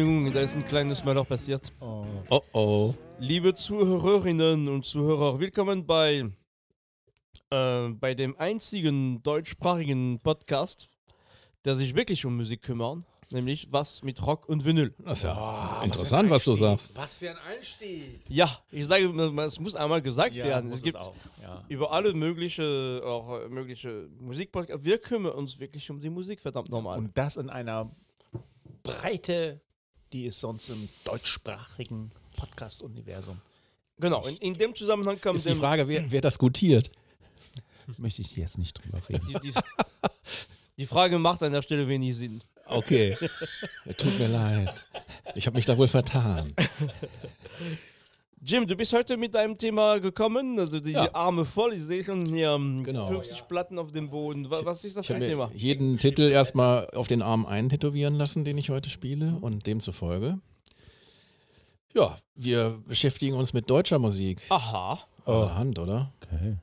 Entschuldigung, da ist ein kleines Mal auch passiert. Oh. Oh oh. Liebe Zuhörerinnen und Zuhörer, willkommen bei, äh, bei dem einzigen deutschsprachigen Podcast, der sich wirklich um Musik kümmert, nämlich was mit Rock und Vinyl. Das ist ja Ah, interessant, was, du sagst. Was für ein Einstieg. Ja, ich sage, es muss einmal gesagt werden. muss Es gibt auch. Ja. über alle mögliche, auch äh, mögliche Musikpodcasts. Wir kümmern uns wirklich um die Musik, verdammt normal. Und das in einer Breite, die es sonst im deutschsprachigen Podcast-Universum genau, in, in dem Zusammenhang kam Ist die Frage, wer, wer das gutiert? möchte ich jetzt nicht drüber reden. die, die, die Frage macht an der Stelle wenig Sinn. Okay. Tut mir leid. Ich habe mich da wohl vertan. Jim, du bist heute mit deinem Thema gekommen, also die Ja. Arme voll. Ich sehe schon hier ähm, Genau. 50 Platten auf dem Boden. Wa- Was ist das Ich für ein Thema? jeden Titel erstmal auf den Arm eintätowieren lassen, den ich heute spiele und demzufolge. Ja, wir beschäftigen uns mit deutscher Musik. Aha. Oh. Hand, oder? Okay.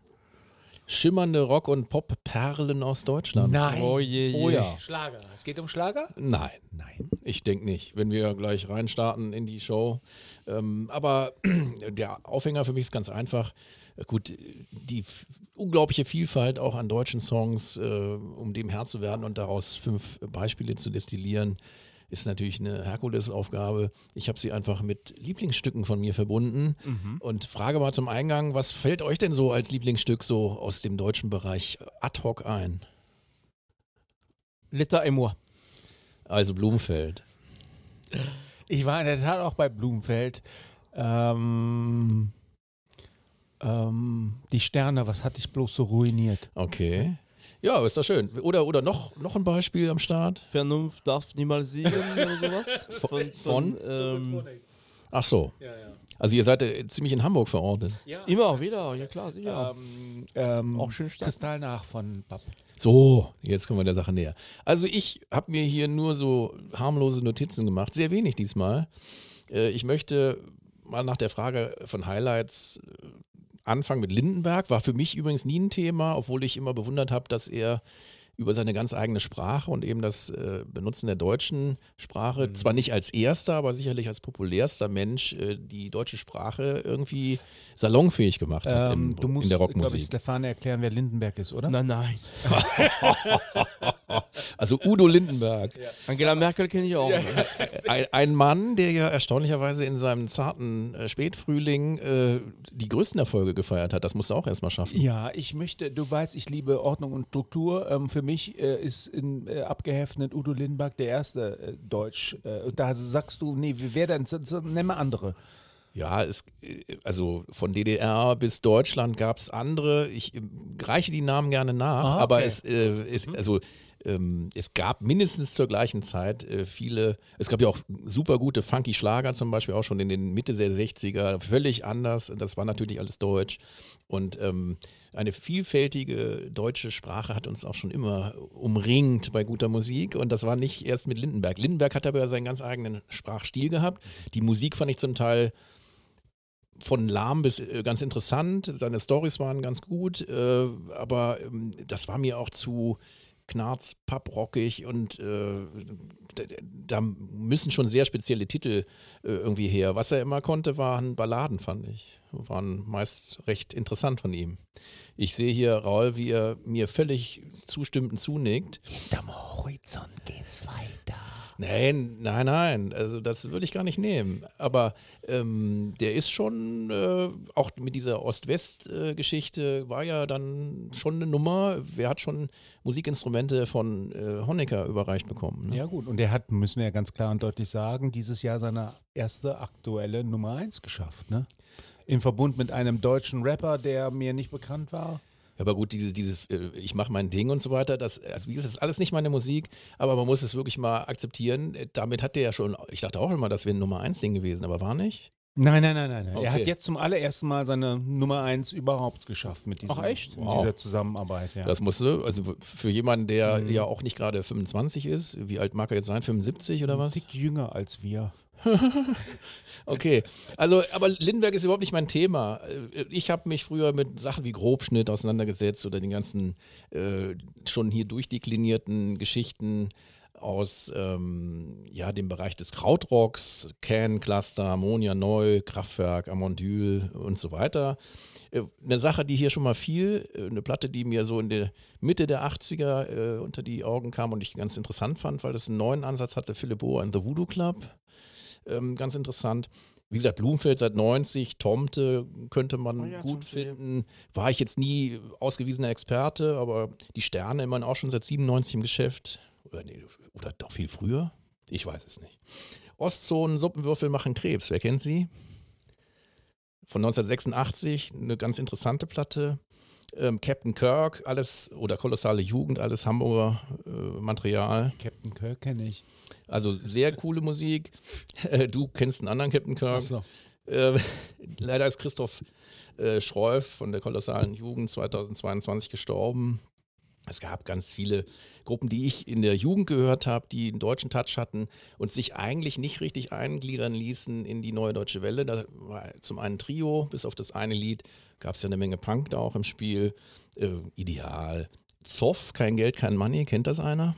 Schimmernde Rock- und Pop-Perlen aus Deutschland. Nein. Oh je, je. Oh ja. Schlager. Es geht um Schlager? Nein, Nein. ich denke nicht, wenn wir gleich reinstarten in die Show. Ähm, aber der Aufhänger für mich ist ganz einfach. Gut, die unglaubliche Vielfalt auch an deutschen Songs, äh, um dem Herr zu werden und daraus fünf Beispiele zu destillieren, ist natürlich eine Herkulesaufgabe. Ich habe sie einfach mit Lieblingsstücken von mir verbunden und frage mal zum Eingang, was fällt euch denn so als Lieblingsstück so aus dem deutschen Bereich ad hoc ein? L'état et moi. Also Blumenfeld. Ich war in der Tat auch bei Blumenfeld. Ähm, ähm, die Sterne, was hat dich bloß so ruiniert? Okay. Ja, ist doch schön. Oder, oder noch, noch ein Beispiel am Start? Vernunft darf niemals siegen oder sowas. Von? Von? ähm, Ach so. Ja, ja. Also ihr seid äh, ziemlich in Hamburg verortet. immer auch wieder, ja klar, sicher. Ähm, ähm, Auch schön stark. Kristall nach von Bab. So, jetzt kommen wir der Sache näher. Also ich habe mir hier nur so harmlose Notizen gemacht, sehr wenig diesmal. Äh, ich möchte mal nach der Frage von Highlights anfangen mit Lindenberg. War für mich übrigens nie ein Thema, obwohl ich immer bewundert habe, dass er über seine ganz eigene Sprache und eben das äh, Benutzen der deutschen Sprache, zwar nicht als erster, aber sicherlich als populärster Mensch, äh, die deutsche Sprache irgendwie salonfähig gemacht hat Ähm, im, du musst, in der glaube ich, Rockmusik. Stefane erklären, wer Lindenberg ist, oder? nein, nein. Also Udo Lindenberg. Angela Merkel kenne ich auch. Ein, ein Mann, der ja erstaunlicherweise in seinem zarten äh, Spätfrühling äh, die größten Erfolge gefeiert hat. Das musst du auch erstmal schaffen. Ja, ich möchte, du weißt, ich liebe Ordnung und Struktur. Ähm, für mich äh, ist in, äh, abgeheftet Udo Lindenberg der erste äh, Deutsch. Und da sagst du, nee, wer denn? Nenn mal andere. Ja, es, also von DDR bis Deutschland gab es andere. Ich reiche die Namen gerne nach, Ah, aber okay. es äh, ist, also ähm, es gab mindestens zur gleichen Zeit äh, viele, es gab ja auch super gute funky Schlager zum Beispiel auch schon in den Mitte der 60er, völlig anders. Das war natürlich alles deutsch. Und ähm, eine vielfältige deutsche Sprache hat uns auch schon immer umringt bei guter Musik. Und das war nicht erst mit Lindenberg. Lindenberg hat aber seinen ganz eigenen Sprachstil gehabt. Die Musik fand ich zum Teil von lahm bis äh, ganz interessant. Seine Stories waren ganz gut, äh, aber ähm, das war mir auch zu knarz, papprockig und äh, da, müssen schon sehr spezielle Titel äh, irgendwie her. Was er immer konnte, waren Balladen, fand ich. Waren meist recht interessant von ihm. Ich sehe hier, Raul, wie er mir völlig zustimmend und zunickt. Hinterm Horizont geht's weiter. Nein, nein, nein. Also das würde ich gar nicht nehmen. Aber ähm, der ist schon, äh, auch mit dieser Ost-West-Geschichte, war ja dann schon eine Nummer. Wer hat schon Musikinstrumente von äh, Honecker überreicht bekommen? Ne? Ja gut, und er hat, müssen wir ja ganz klar und deutlich sagen, dieses Jahr seine erste aktuelle Nummer 1 geschafft. Ne? Im Verbund mit einem deutschen Rapper, der mir nicht bekannt war. Ja, aber gut, diese, dieses, äh, ich mache mein Ding und so weiter, das, also das ist alles nicht meine Musik, aber man muss es wirklich mal akzeptieren. Äh, Damit hat der ja schon, ich dachte auch immer, das wäre ein Nummer 1 Ding gewesen, aber war nicht. Nein, nein, nein, nein. nein. Okay. Er hat jetzt zum allerersten Mal seine Nummer 1 überhaupt geschafft mit, diesem, Ach, echt? mit Wow. dieser Zusammenarbeit. Ja. Das musste, also für jemanden, der Mhm. ja auch nicht gerade 25 ist, wie alt mag er jetzt sein? 75 oder was? Ein Tick jünger als wir. Okay, also aber Lindenberg ist überhaupt nicht mein Thema. Äh, Ich habe mich früher mit Sachen wie Grobschnitt auseinandergesetzt oder den ganzen äh, schon hier durchdeklinierten Geschichten. aus ähm, ja, dem Bereich des Krautrocks, Can, Cluster, Ammonia Neu, Kraftwerk, Amondyl und so weiter. Äh, eine Sache, die hier schon mal fiel, äh, eine Platte, die mir so in der Mitte der 80er äh, unter die Augen kam und ich ganz interessant fand, weil das einen neuen Ansatz hatte, Philipp Bohr in The Voodoo Club. Ähm, ganz interessant. Wie gesagt, Blumenfeld seit 90, Tomte könnte man Oh ja, gut Tomte, finden. War ich jetzt nie ausgewiesener Experte, aber die Sterne immerhin auch schon seit 97 im Geschäft. Oder, nee, oder doch viel früher? Ich weiß es nicht. Ostzonen, Suppenwürfel machen Krebs. Wer kennt sie? Von 1986, eine ganz interessante Platte. Ähm, Captain Kirk, alles, oder Kolossale Jugend, alles Hamburger äh, Material. Captain Kirk kenne ich. Also sehr coole Musik. Äh, du kennst einen anderen Captain Kirk. Achso. Äh, leider ist Christoph äh, Schreuf von der kolossalen Jugend 2022 gestorben. Es gab ganz viele Gruppen, die ich in der Jugend gehört habe, die einen deutschen Touch hatten und sich eigentlich nicht richtig eingliedern ließen in die neue deutsche Welle. Da war zum einen Trio, bis auf das eine Lied gab es ja eine Menge Punk da auch im Spiel. Äh, ideal. Zoff, kein Geld, kein Money, kennt das einer?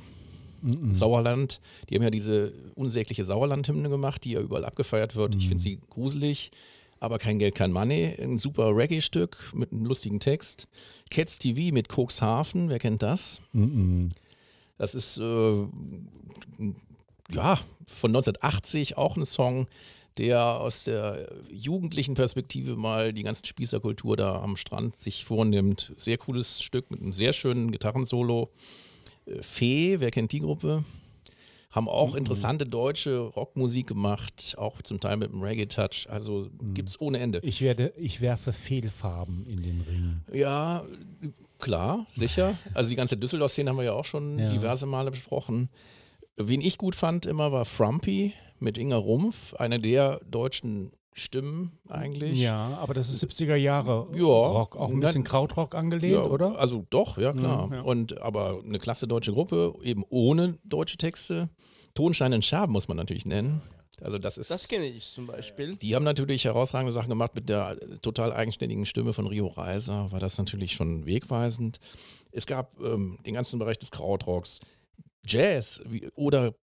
Sauerland, die haben ja diese unsägliche Sauerland-Hymne gemacht, die ja überall abgefeiert wird. Ich finde sie gruselig, aber kein Geld, kein Money. Ein super Reggae-Stück mit einem lustigen Text. Cats TV mit Cuxhaven, wer kennt das? Das ist äh, ja von 1980 auch ein Song, der aus der jugendlichen Perspektive mal die ganze Spießerkultur da am Strand sich vornimmt. Sehr cooles Stück mit einem sehr schönen Gitarrensolo. Äh, Fee, wer kennt die Gruppe? Haben auch interessante deutsche Rockmusik gemacht, auch zum Teil mit einem Reggae-Touch. Also gibt's ohne Ende. Ich, werde, ich werfe Fehlfarben in den Ring. Ja, klar, sicher. Also die ganze Düsseldorf-Szene haben wir ja auch schon Ja. diverse Male besprochen. Wen ich gut fand immer war Frumpy mit Inga Rumpf, eine der deutschen Stimmen eigentlich. Ja, aber das ist 70er Jahre Ja. Rock, auch ein bisschen Krautrock angelehnt, Ja, oder? Also doch, ja klar. Mhm, ja. Und aber eine klasse deutsche Gruppe, eben ohne deutsche Texte. Tonstein und Scherben muss man natürlich nennen. Also das ist. Das kenne ich zum Beispiel. Die haben natürlich herausragende Sachen gemacht mit der total eigenständigen Stimme von Rio Reiser, war das natürlich schon wegweisend. Es gab ähm, den ganzen Bereich des Krautrocks. Jazz wie, oder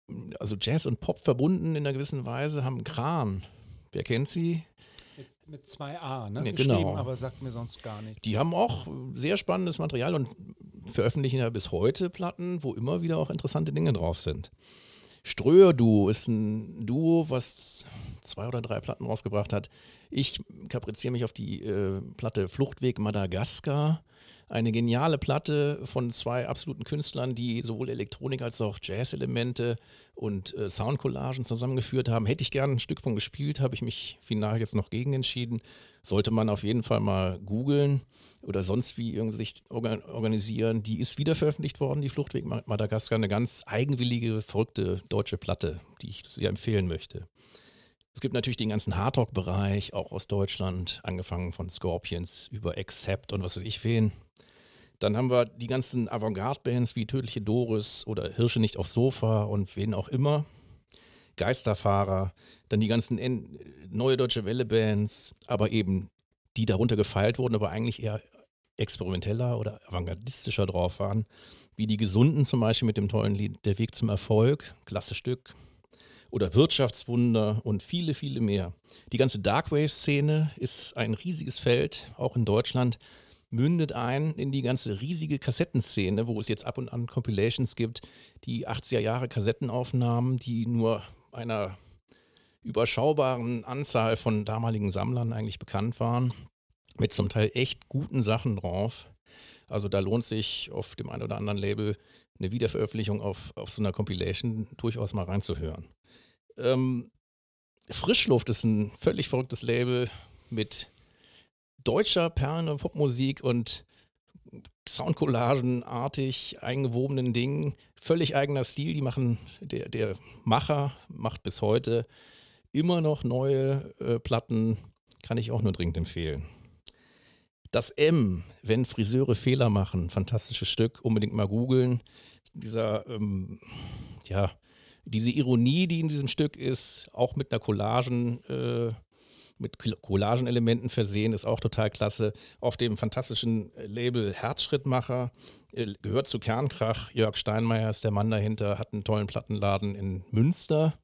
also Jazz und Pop verbunden in einer gewissen Weise haben Kran. Wer kennt sie? Mit zwei A, ne? Ja, Geschrieben, genau. aber sagt mir sonst gar nichts. Die haben auch sehr spannendes Material und veröffentlichen ja bis heute Platten, wo immer wieder auch interessante Dinge drauf sind. Ströer-Duo ist ein Duo, was zwei oder drei Platten rausgebracht hat. Ich kapriziere mich auf die äh, Platte Fluchtweg Madagaskar. Eine geniale Platte von zwei absoluten Künstlern, die sowohl Elektronik als auch Jazz-Elemente und äh, Soundcollagen zusammengeführt haben. Hätte ich gern ein Stück von gespielt, habe ich mich final jetzt noch gegen entschieden. Sollte man auf jeden Fall mal googeln oder sonst wie irgendwie sich orga- organisieren. Die ist wieder veröffentlicht worden, die Fluchtweg Ma- Madagaskar. Eine ganz eigenwillige, verrückte deutsche Platte, die ich sehr empfehlen möchte. Es gibt natürlich den ganzen Hardrock-Bereich, auch aus Deutschland, angefangen von Scorpions über Accept und was weiß ich wen. Dann haben wir die ganzen Avantgarde-Bands wie Tödliche Doris oder Hirsche nicht aufs Sofa und wen auch immer. Geisterfahrer, dann die ganzen N neue deutsche Welle-Bands, aber eben die darunter gefeilt wurden, aber eigentlich eher experimenteller oder avantgardistischer drauf waren. Wie die Gesunden zum Beispiel mit dem tollen Lied Der Weg zum Erfolg, klasse Stück. Oder Wirtschaftswunder und viele, viele mehr. Die ganze Darkwave-Szene ist ein riesiges Feld, auch in Deutschland mündet ein in die ganze riesige Kassettenszene, wo es jetzt ab und an Compilations gibt, die 80er Jahre Kassettenaufnahmen, die nur einer überschaubaren Anzahl von damaligen Sammlern eigentlich bekannt waren, mit zum Teil echt guten Sachen drauf. Also da lohnt sich auf dem einen oder anderen Label eine Wiederveröffentlichung auf, auf so einer Compilation durchaus mal reinzuhören. Ähm, Frischluft ist ein völlig verrücktes Label mit deutscher Perlen- und Popmusik und Soundcollagenartig eingewobenen Dingen. Völlig eigener Stil. Die machen, der, der Macher macht bis heute immer noch neue äh, Platten. Kann ich auch nur dringend empfehlen. Das M, wenn Friseure Fehler machen, fantastisches Stück, unbedingt mal googeln. Dieser, ähm, ja, diese Ironie, die in diesem Stück ist, auch mit einer Collagen, äh, mit Collagenelementen versehen, ist auch total klasse. Auf dem fantastischen Label Herzschrittmacher äh, gehört zu Kernkrach. Jörg Steinmeier ist der Mann dahinter, hat einen tollen Plattenladen in Münster.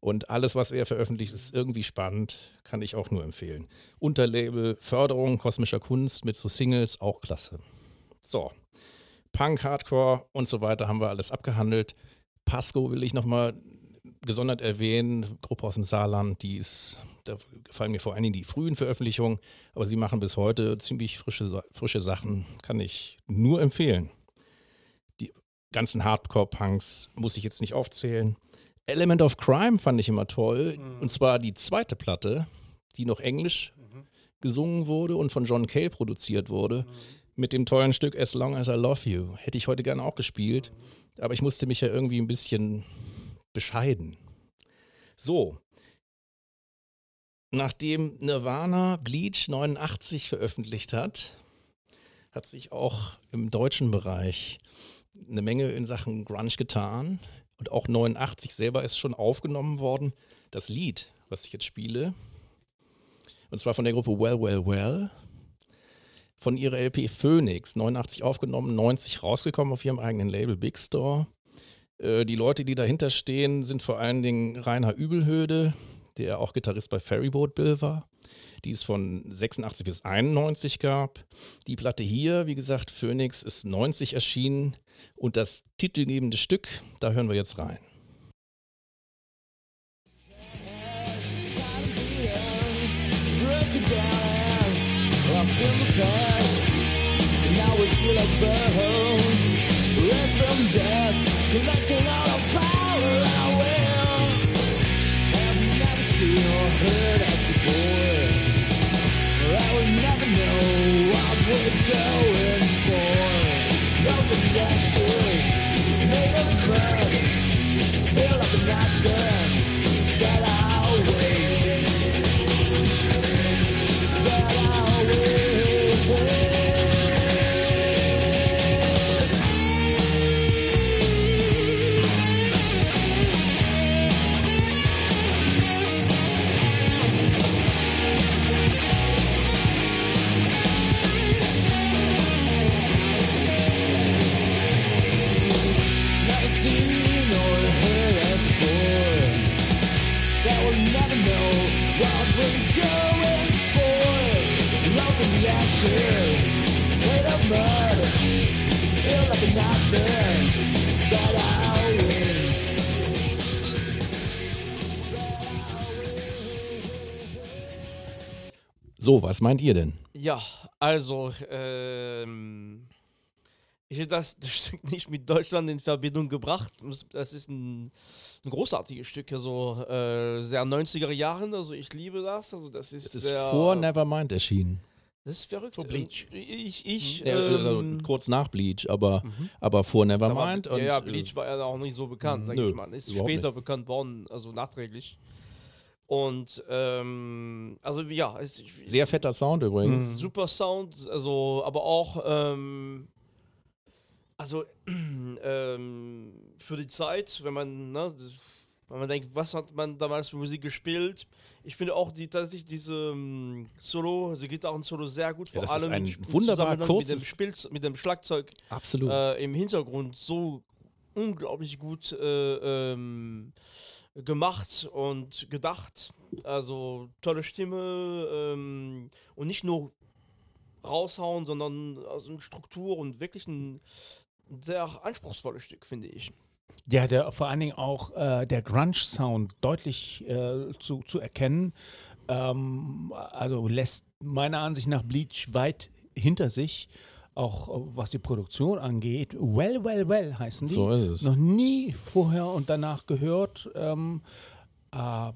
Und alles, was er veröffentlicht, ist irgendwie spannend, kann ich auch nur empfehlen. Unterlabel Förderung kosmischer Kunst mit so Singles, auch klasse. So, Punk, Hardcore und so weiter haben wir alles abgehandelt. Pasco will ich nochmal gesondert erwähnen, Gruppe aus dem Saarland, die ist, da gefallen mir vor allen Dingen die frühen Veröffentlichungen, aber sie machen bis heute ziemlich frische, frische Sachen, kann ich nur empfehlen. Die ganzen Hardcore-Punks muss ich jetzt nicht aufzählen. Element of Crime fand ich immer toll. Mhm. Und zwar die zweite Platte, die noch englisch mhm. gesungen wurde und von John Cale produziert wurde. Mhm. Mit dem tollen Stück As Long as I Love You. Hätte ich heute gerne auch gespielt. Mhm. Aber ich musste mich ja irgendwie ein bisschen bescheiden. So. Nachdem Nirvana Bleach 89 veröffentlicht hat, hat sich auch im deutschen Bereich eine Menge in Sachen Grunge getan und auch 89 selber ist schon aufgenommen worden. Das Lied, was ich jetzt spiele, und zwar von der Gruppe Well, Well, Well, von ihrer LP Phoenix, 89 aufgenommen, 90 rausgekommen auf ihrem eigenen Label Big Store. Äh, die Leute, die dahinter stehen, sind vor allen Dingen Rainer Übelhöde, der auch Gitarrist bei Ferryboat Bill war, die es von 86 bis 91 gab. Die Platte hier, wie gesagt, Phoenix, ist 90 erschienen. Und das titelgebende Stück, da hören wir jetzt rein. collecting all the Feel like I'm not but I So, was meint ihr denn? Ja, also, ähm, ich hätte das, das, Stück nicht mit Deutschland in Verbindung gebracht. Das ist ein, ein großartiges Stück, also äh, sehr 90er Jahren, also ich liebe das. Also das ist, das ist vor Nevermind erschienen. Das ist verrückt. Vor Bleach. Ich, ich, ja, ähm, kurz nach Bleach, aber, mhm. aber vor Nevermind. Aber, ja, Bleach war ja auch nicht so bekannt, sag ich mal. Ist später nicht. bekannt worden, also nachträglich. Und ähm, also ja, es, sehr fetter Sound übrigens. Mhm. Super Sound, also aber auch ähm, also ähm, für die Zeit, wenn man ne, wenn man denkt, was hat man damals für Musik gespielt? Ich finde auch die, tatsächlich diese um, ähm, Solo, also Gitarren-Solo sehr gut, vor ja, allem ein wunderbar kurzes mit dem, Spiel, mit dem Schlagzeug Absolut. Äh, im Hintergrund so unglaublich gut äh, ähm, gemacht und gedacht. Also tolle Stimme ähm, und nicht nur raushauen, sondern also Struktur und wirklich ein sehr anspruchsvolles Stück, finde ich. Ja, der, vor allen Dingen auch äh, der Grunge-Sound deutlich äh, zu, zu erkennen. Ähm, also lässt meiner Ansicht nach Bleach weit hinter sich auch äh, was die Produktion angeht. Well, well, well heißen die. So ist es. Noch nie vorher und danach gehört. Ähm, äh,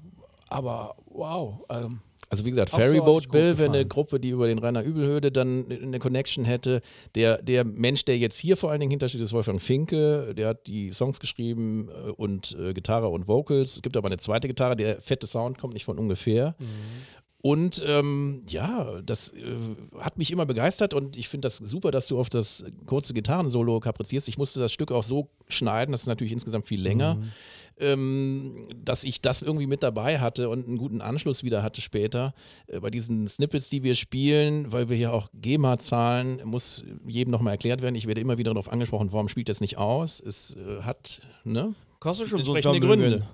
aber wow. Ähm, also wie gesagt, Ferryboat Bill wäre eine Gruppe, die über den Rainer Übelhöde dann eine Connection hätte. Der, der Mensch, der jetzt hier vor allen Dingen hintersteht, ist Wolfgang Finke. Der hat die Songs geschrieben äh, und äh, Gitarre und Vocals. Es gibt aber eine zweite Gitarre. Der fette Sound kommt nicht von ungefähr. Mhm. Und ähm, ja, das äh, hat mich immer begeistert und ich finde das super, dass du auf das kurze Gitarrensolo kaprizierst. Ich musste das Stück auch so schneiden, das ist natürlich insgesamt viel länger. Mhm. Ähm, dass ich das irgendwie mit dabei hatte und einen guten Anschluss wieder hatte später äh, bei diesen Snippets, die wir spielen, weil wir ja auch GEMA zahlen, muss jedem nochmal erklärt werden. Ich werde immer wieder darauf angesprochen, warum spielt das nicht aus? Es äh, hat, ne? Kostet schon so Entsprechende Vermögen. Gründe.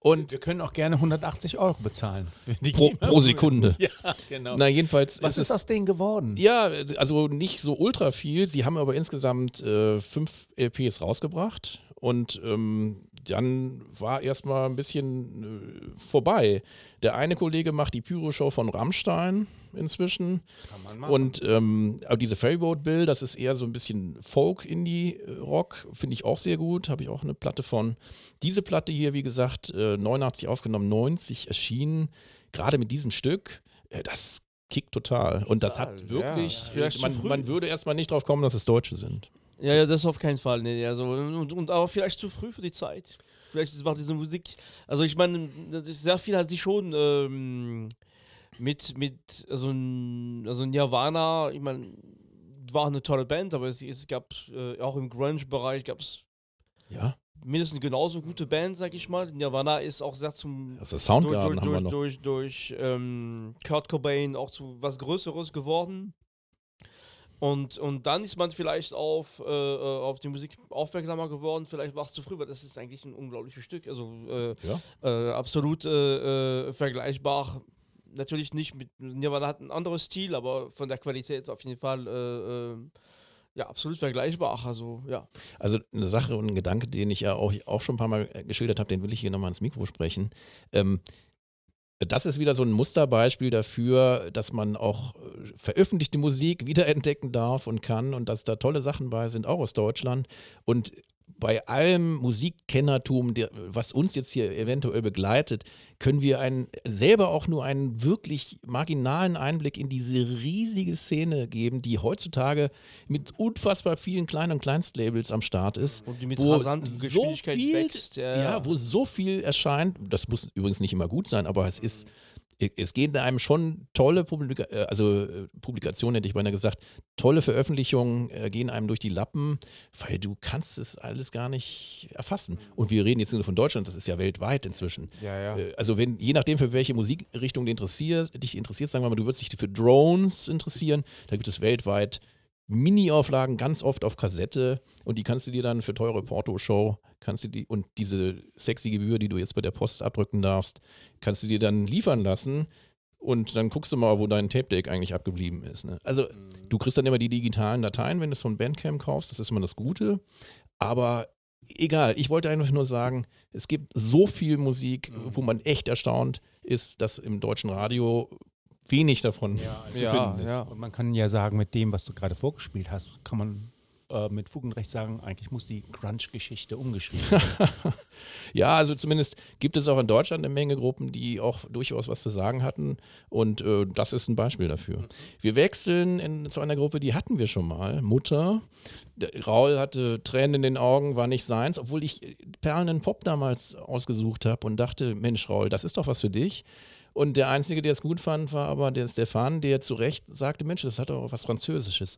Und Wir können auch gerne 180 Euro bezahlen. Pro, pro Sekunde. Ja, genau. Na, jedenfalls Was es ist aus denen geworden? Ja, also nicht so ultra viel. Sie haben aber insgesamt äh, fünf LPs rausgebracht und ähm, dann war erstmal ein bisschen äh, vorbei. Der eine Kollege macht die Pyro-Show von Rammstein inzwischen. Und ähm, aber diese Ferryboat Bill, das ist eher so ein bisschen Folk-Indie-Rock, finde ich auch sehr gut. Habe ich auch eine Platte von. Diese Platte hier, wie gesagt, äh, 89 aufgenommen, 90 erschienen. Gerade mit diesem Stück, äh, das kickt total. Und das hat wirklich, ja. Man, man würde erstmal nicht drauf kommen, dass es Deutsche sind. Ja, ja, das auf keinen Fall. Nee, also, und, und aber vielleicht zu früh für die Zeit. Vielleicht war diese Musik. Also ich meine, sehr viel hat sich schon ähm, mit, mit also, also Nirvana, ich meine, war eine tolle Band, aber es, es gab äh, auch im Grunge-Bereich gab es Ja. mindestens genauso gute Bands, sag ich mal. Nirvana ist auch sehr zum Also durch, Soundgarden durch, haben wir durch, noch. durch, durch ähm, Kurt Cobain auch zu was Größeres geworden. Und, und dann ist man vielleicht auf, äh, äh, auf die Musik aufmerksamer geworden. Vielleicht war es zu früh, weil das ist eigentlich ein unglaubliches Stück. Also äh, Ja. äh, absolut äh, äh, vergleichbar. Natürlich nicht mit Nirvana hat ein anderes Stil, aber von der Qualität auf jeden Fall ja, absolut vergleichbar. Also ja. Also eine Sache und ein Gedanke, den ich ja auch, auch schon ein paar Mal geschildert habe, den will ich hier nochmal ins Mikro sprechen. Ähm, das ist wieder so ein Musterbeispiel dafür, dass man auch äh, veröffentlichte Musik wiederentdecken darf und kann und dass da tolle Sachen bei sind, auch aus Deutschland. Und bei allem Musikkennertum, der, was uns jetzt hier eventuell begleitet, können wir einen, selber auch nur einen wirklich marginalen Einblick in diese riesige Szene geben, die heutzutage mit unfassbar vielen kleinen und Kleinstlabels am Start ist. Und die mit wo Geschwindigkeit viel, wächst. Ja, Ja, ja. wo so viel erscheint, das muss übrigens nicht immer gut sein, aber es ist, es gehen einem schon tolle Publika äh, also äh, Publikationen, hätte ich beinahe gesagt, tolle Veröffentlichungen äh, gehen einem durch die Lappen, weil du kannst es alles gar nicht erfassen. Und wir reden jetzt nur von Deutschland, das ist ja weltweit inzwischen. Ja, ja. Also wenn, je nachdem, für welche Musikrichtung du interessiert, dich interessiert, sagen wir mal, du würdest dich für Drones interessieren, da gibt es weltweit Mini-Auflagen, ganz oft auf Kassette und die kannst du dir dann für teure Porto-Show, kannst du die, und diese sexy Gebühr, die du jetzt bei der Post abdrücken darfst, kannst du dir dann liefern lassen und dann guckst du mal, wo dein Tape-Deck eigentlich abgeblieben ist. Ne? Also du kriegst dann immer die digitalen Dateien, wenn du es von Bandcamp kaufst, das ist immer das Gute, aber egal, ich wollte einfach nur sagen, es gibt so viel Musik, wo man echt erstaunt ist, dass im deutschen Radio wenig davon zu Ja, finden ist. ja. Und man kann ja sagen, mit dem, was du gerade vorgespielt hast, kann man äh, mit Fug und Recht sagen, eigentlich muss die Grunge-Geschichte umgeschrieben werden. Ja, also zumindest gibt es auch in Deutschland eine Menge Gruppen, die auch durchaus was zu sagen hatten. Und äh, das ist ein Beispiel dafür. Wir wechseln in, zu einer Gruppe, die hatten wir schon mal. Mutter. Der, Raul hatte Tränen in den Augen, war nicht seins, obwohl ich Perlen Pop damals ausgesucht habe und dachte, Mensch, Raul, das ist doch was für dich. Und der Einzige, der es gut fand, war aber der Stefan, der zu Recht sagte, Mensch, das hat doch auch was Französisches.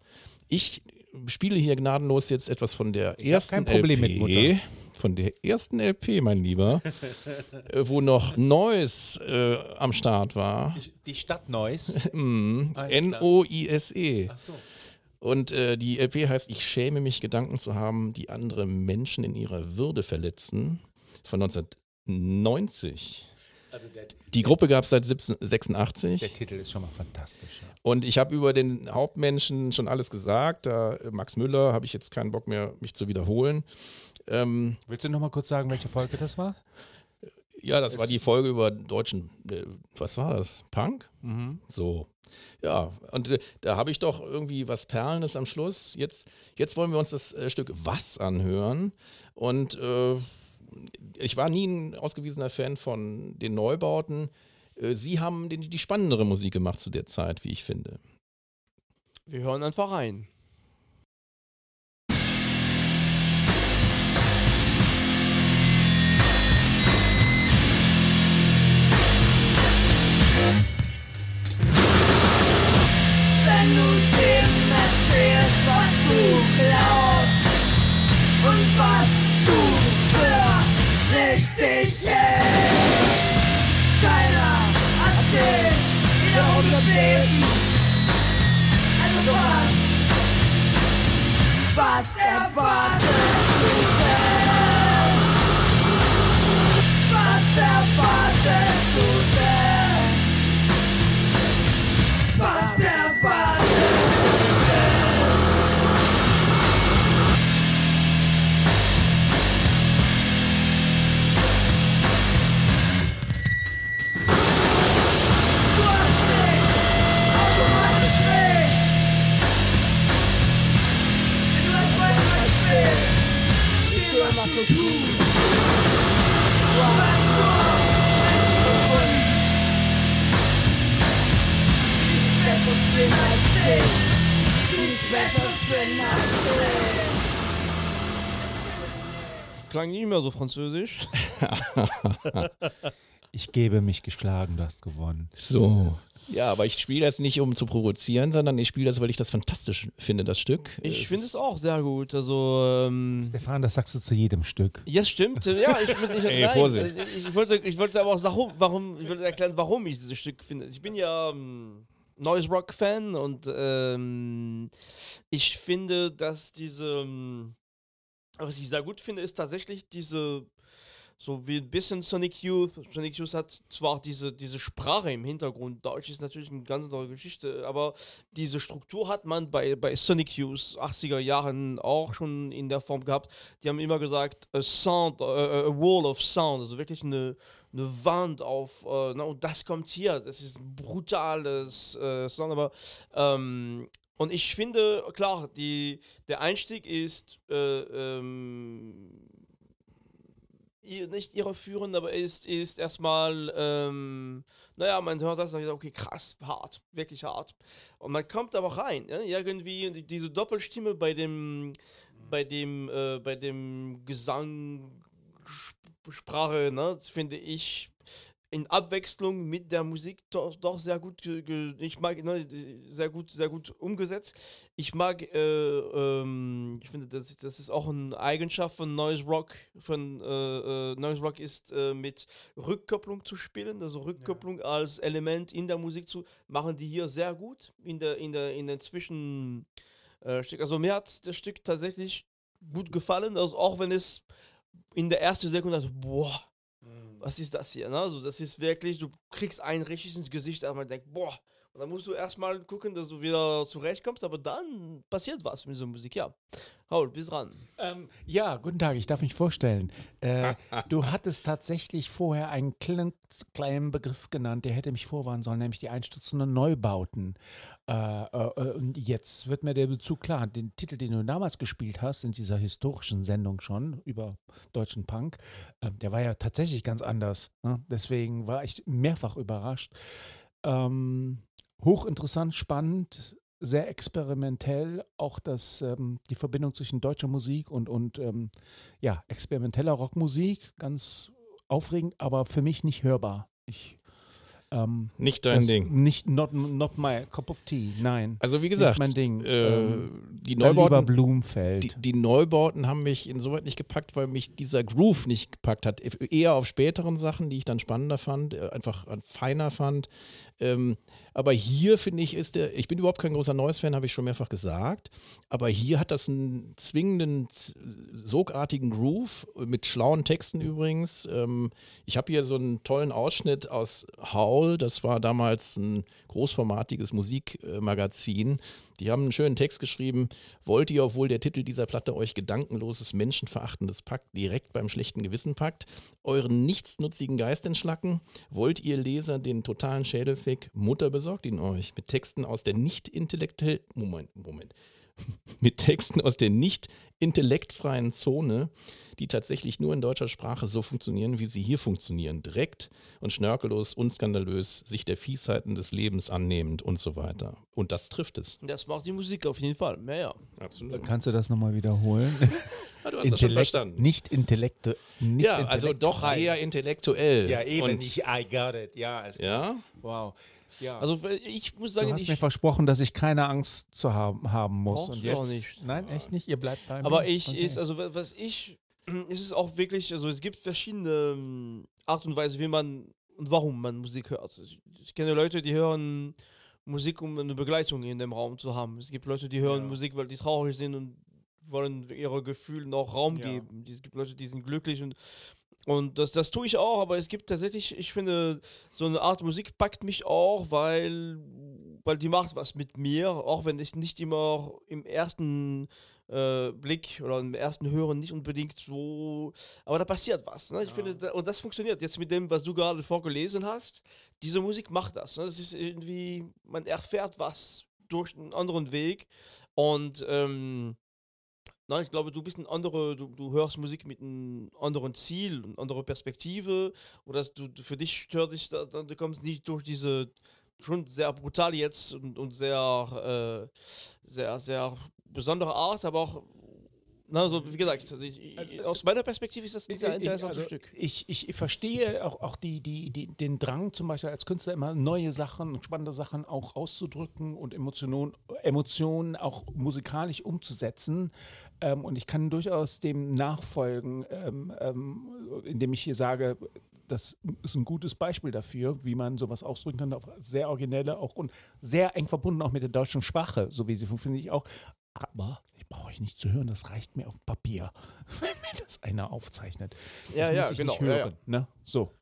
Ich spiele hier gnadenlos jetzt etwas von der ersten kein Problem LP, mit Mutter. Von der ersten LP, mein Lieber, äh, wo noch Neues äh, am Start war. Die Stadt Neuss. Klar. N-O-I-S-E. Achso. Und äh, die LP heißt Ich schäme mich, Gedanken zu haben, die andere Menschen in ihrer Würde verletzen. Von 1990. Also Die Gruppe gab es seit 17, 86. der Titel ist schon mal fantastisch. Ja. Und ich habe über den Hauptmenschen schon alles gesagt. Da, äh, Max Müller habe ich jetzt keinen Bock mehr, mich zu wiederholen. Ähm, Willst du noch mal kurz sagen, welche Folge das war? ja, das war Es- die Folge über deutschen, äh, was war das? Punk? So. Ja, und äh, da habe ich doch irgendwie was Perlendes am Schluss. Jetzt, jetzt wollen wir uns das äh, Stück Was anhören. Und äh, ich war nie ein ausgewiesener Fan von den Neubauten. Äh, Sie haben den, die spannendere Musik gemacht zu der Zeit, wie ich finde. Wir hören einfach rein. wenn du dem erzählst, was du glaubst dich nicht. Keiner hat dich wieder umgeschrieben. Klang nicht mehr so französisch. Ich gebe mich geschlagen, du hast gewonnen. So. Ja, aber ich spiele das nicht, um zu provozieren, sondern ich spiele das, weil ich das fantastisch finde, das Stück. Ich finde es auch sehr gut. Also, ähm, Stefan, das sagst du zu jedem Stück. Ja, stimmt. Ja, ich muss nicht Ey, nein, Vorsicht. Ich, ich, wollte, ich wollte aber auch sagen, warum, ich wollte erklären, warum ich dieses Stück finde. Ich bin ja ähm, Noise Rock Fan und ähm, ich finde, dass diese, ähm, was ich sehr gut finde, ist tatsächlich diese, so wie ein bisschen Sonic Youth. Sonic Youth hat zwar diese, diese Sprache im Hintergrund, Deutsch ist natürlich eine ganz andere Geschichte, aber diese Struktur hat man bei, bei Sonic Youth 80er Jahren auch schon in der Form gehabt. Die haben immer gesagt, a sound, äh, a wall of sound, also wirklich eine, eine Wand auf, äh, na, und das kommt hier, das ist ein brutales äh, Sound, aber ähm, und ich finde, klar, die, der Einstieg ist äh, ähm, nicht irreführend, aber ist, ist erstmal, ähm, naja, man hört das und sagt, okay, krass, hart, wirklich hart. Und man kommt aber rein, ja, irgendwie die- diese Doppelstimme bei dem, bei dem, äh, bei dem Gesang, Sp- Sprache, ne, finde ich in Abwechslung mit der Musik doch, doch sehr gut, ich mag, ne, sehr gut, sehr gut umgesetzt. Ich mag, äh, ähm, ich finde, das, das ist auch eine Eigenschaft von Noise Rock. Von äh, äh, Noise Rock ist äh, mit Rückkopplung zu spielen, also Rückkopplung als Element in der Musik zu machen, die hier sehr gut in der in der in den Zwischen äh. Also mir hat das Stück tatsächlich gut gefallen, also auch wenn es in der ersten Sekunde also, boah, was ist das hier? Ne? Also das ist wirklich, du kriegst einen richtig ins Gesicht, aber man denkt, boah. Und dann musst du erstmal gucken, dass du wieder zurechtkommst, aber dann passiert was mit so Musik, ja. Paul, bis dran. Ähm, ja, guten Tag, ich darf mich vorstellen. Äh, du hattest tatsächlich vorher einen kleinen, kleinen Begriff genannt, der hätte mich vorwarnen sollen, nämlich die einstürzenden Neubauten. Äh, äh, äh, und jetzt wird mir der Bezug klar. Den Titel, den du damals gespielt hast, in dieser historischen Sendung schon über deutschen Punk, äh, der war ja tatsächlich ganz anders. Ne? Deswegen war ich mehrfach überrascht. Ähm, hochinteressant, spannend, sehr experimentell, auch das, ähm, die Verbindung zwischen deutscher Musik und, und ähm, ja, experimenteller Rockmusik, ganz aufregend, aber für mich nicht hörbar. Ich, ähm, Nicht dein Ding. Nicht, not, not my cup of tea, nein. Also wie gesagt, nicht mein Ding. äh, ähm, die Neubauten, Blumenfeld. die, die Neubauten haben mich insoweit nicht gepackt, weil mich dieser Groove nicht gepackt hat. Eher auf späteren Sachen, die ich dann spannender fand, äh, einfach feiner fand. Ähm, aber hier finde ich, ist der, ich bin überhaupt kein großer Noise-Fan, habe ich schon mehrfach gesagt. Aber hier hat das einen zwingenden, sogartigen Groove mit schlauen Texten übrigens. Ähm, ich habe hier so einen tollen Ausschnitt aus Howl, das war damals ein großformatiges Musikmagazin. Die haben einen schönen Text geschrieben. Wollt ihr, obwohl der Titel dieser Platte euch gedankenloses, menschenverachtendes Pakt direkt beim schlechten Gewissen packt, euren nichtsnutzigen Geist entschlacken? Wollt ihr Leser den totalen Schädelfick? Mutter besorgt ihn euch mit Texten aus der nicht intellektuell Moment, Moment. mit Texten aus der nicht intellektfreien Zone, die tatsächlich nur in deutscher Sprache so funktionieren, wie sie hier funktionieren. Direkt und schnörkellos, unskandalös, sich der Fiesheiten des Lebens annehmend und so weiter. Und das trifft es. Das macht die Musik auf jeden Fall. Ja, ja. Absolut. Kannst du das nochmal wiederholen? Ah, du hast das schon verstanden. Nicht Intellekte. Nicht ja, also doch eher intellektuell. Ja, eben Und, nicht. I got it. Ja. Ja, Wow. Ja. Also ich muss du sagen, hast ich, mir versprochen, dass ich keine Angst zu haben, haben muss. Und du jetzt, auch nicht. Nein, echt nicht. Ihr bleibt bei mir. Aber ich Okay. ist, also wa- was ich, ist es auch wirklich, also es gibt verschiedene ähm, Art und Weise, wie man und warum man Musik hört. Ich, ich kenne Leute, die hören Musik, um eine Begleitung in dem Raum zu haben. Es gibt Leute, die hören Ja. Musik, weil die traurig sind und wollen ihre Gefühle noch Raum Ja. geben. Es gibt Leute, die sind glücklich und und das, das tue ich auch, aber es gibt tatsächlich, ich finde, so eine Art Musik packt mich auch, weil, weil die macht was mit mir, auch wenn ich nicht immer im ersten äh, Blick oder im ersten Hören nicht unbedingt so, aber da passiert was. Ne? Ich finde, da, und das funktioniert jetzt mit dem, was du gerade vorgelesen hast. Diese Musik macht das. Ne? Das ist irgendwie, man erfährt was durch einen anderen Weg und ähm, Nein, ich glaube, du bist ein andere, du, du hörst Musik mit einem anderen Ziel, eine andere Perspektive. Oder du, du für dich stört dich, du kommst nicht durch diese schon sehr brutal jetzt und, und sehr, äh, sehr, sehr besondere Art, aber auch, na, so wie gesagt, also ich, aus meiner Perspektive ist das ein sehr interessantes also Stück. Ich, ich, verstehe auch, auch die, die, die, den Drang zum Beispiel als Künstler immer neue Sachen und spannende Sachen auch auszudrücken und Emotionen, Emotionen auch musikalisch umzusetzen. Ähm, und ich kann durchaus dem nachfolgen, ähm, ähm, indem ich hier sage, das ist ein gutes Beispiel dafür, wie man sowas ausdrücken kann, auf sehr originelle auch und sehr eng verbunden auch mit der deutschen Sprache, so wie sie funktioniert ich auch. Aber brauche euch nicht zu hören, das reicht mir auf Papier, wenn mir das einer aufzeichnet. Das Ja, ja, ich genau, nicht ja, ja. hören. Ne? So.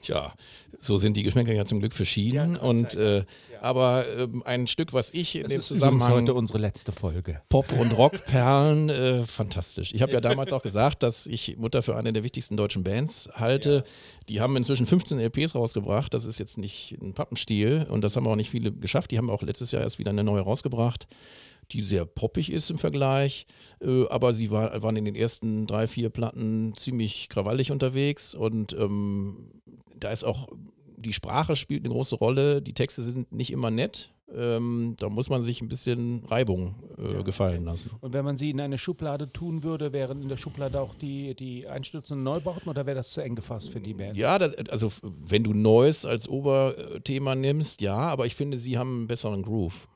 Tja, so sind die Geschmäcker ja zum Glück verschieden. Ja, und äh, aber ähm, ein Stück, was ich in Das dem Zusammenhang heute unsere letzte Folge. Pop- und Rockperlen, äh, fantastisch. Ich habe ja damals auch gesagt, dass ich Mutter für eine der wichtigsten deutschen Bands halte. Die haben inzwischen 15 LPs rausgebracht. Das ist jetzt nicht ein Pappenstiel und das haben auch nicht viele geschafft. Die haben auch letztes Jahr erst wieder eine neue rausgebracht, die sehr poppig ist im Vergleich. Äh, aber sie war, waren in den ersten drei, vier Platten ziemlich krawallig unterwegs und ähm, da ist auch die Sprache spielt eine große Rolle. Die Texte sind nicht immer nett. Ähm, da muss man sich ein bisschen Reibung äh, gefallen lassen. Und wenn man sie in eine Schublade tun würde, wären in der Schublade auch die, die einstürzenden Neubauten oder wäre das zu eng gefasst für die Band? Ja, das, also wenn du Neues als Oberthema nimmst, ja, aber ich finde, sie haben einen besseren Groove.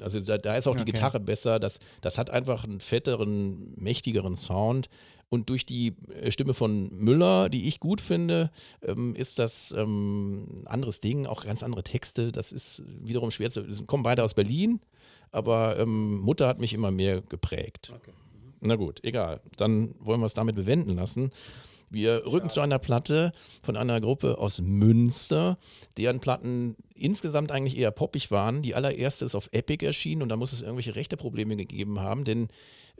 Also da, da ist auch die Okay. Gitarre besser, das, das hat einfach einen fetteren, mächtigeren Sound. Und durch die äh, Stimme von Müller, die ich gut finde, ähm, ist das ähm, ein anderes Ding, auch ganz andere Texte. Das ist wiederum schwer zu. Kommen beide aus Berlin, aber ähm, Mutter hat mich immer mehr geprägt. Na gut, egal. Dann wollen wir es damit bewenden lassen. Wir rücken zu einer Platte von einer Gruppe aus Münster, deren Platten insgesamt eigentlich eher poppig waren. Die allererste ist auf Epic erschienen und da muss es irgendwelche Rechteprobleme gegeben haben, denn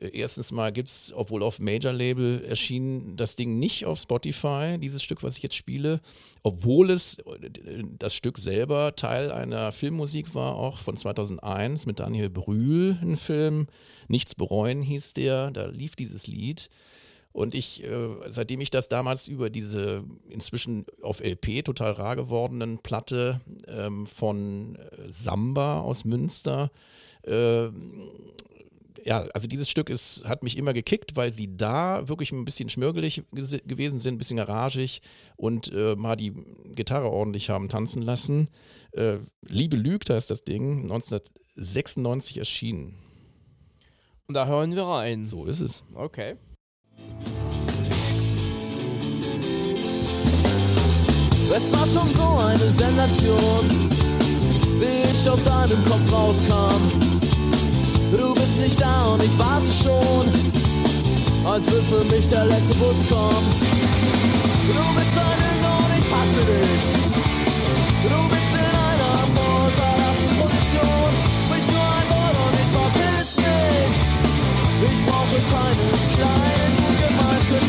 äh, erstens mal gibt es, obwohl auf Major Label erschien, das Ding nicht auf Spotify, dieses Stück, was ich jetzt spiele, obwohl es äh, das Stück selber Teil einer Filmmusik war, auch von 2001 mit Daniel Brühl, ein Film. Nichts bereuen hieß der, da lief dieses Lied. Und ich, äh, seitdem ich das damals über diese inzwischen auf LP total rar gewordenen Platte ähm, von äh, Samba aus Münster, äh, ja, also dieses Stück ist, hat mich immer gekickt, weil sie da wirklich ein bisschen schmörgelig gewesen sind, ein bisschen garagig und mal die Gitarre ordentlich haben tanzen lassen. Liebe lügt, da ist das Ding, 1996 erschienen. Und da hören wir rein. So ist es. Okay. Es war schon so eine Sensation, wie ich aus deinem Kopf rauskam. Du bist nicht da und ich warte schon, als wird für mich der letzte Bus kommen. Du bist ein Lügner und ich hasse dich. Du bist in einer vorteilhaften Position. Sprich nur ein Wort und ich verpiss mich. Ich brauche keinen kleinen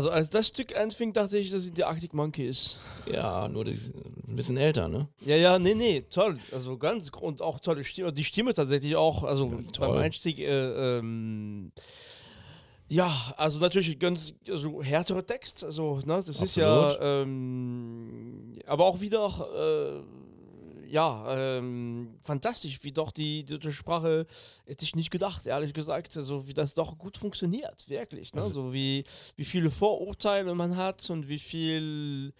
Also als das Stück anfing, dachte ich, dass es die Arctic Monkeys. Ja, nur sind ein bisschen älter, ne? Ja, ja, nee, nee, toll. Also ganz und auch tolle Stimme. Die Stimme tatsächlich auch, also toll. beim Einstieg, äh, ähm, ja, also natürlich ganz also härtere Text, also ne, das ist ja, Absolut. ähm, aber auch wieder, äh, ja, ähm, fantastisch, wie doch die deutsche Sprache hätte ich nicht gedacht, ehrlich gesagt, also wie das doch gut funktioniert, wirklich, ne, so wie wie viele Vorurteile man hat und wie viel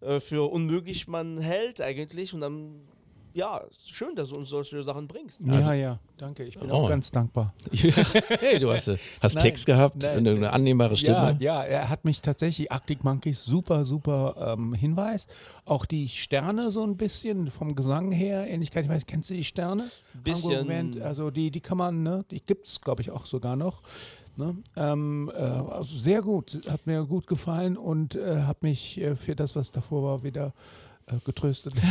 äh, für unmöglich man hält eigentlich. Und dann ja, schön, dass du uns solche Sachen bringst. ja, ja, danke. Ich bin Oh. auch ganz dankbar. hey, du hast, äh, hast Nein, Text gehabt, nein. eine, eine annehmbare Ja, Stimme. ja, er hat mich tatsächlich, Arctic Monkeys, super, super ähm, Hinweis. Auch die Sterne so ein bisschen vom Gesang her, Ähnlichkeit, ich weiß, kennst du die Sterne? Bisschen. Also die, die kann man, ne, die gibt es, glaube ich, auch sogar noch. Ne? Ähm, äh, also sehr gut, hat mir gut gefallen und äh, hat mich äh, für das, was davor war, wieder äh, getröstet.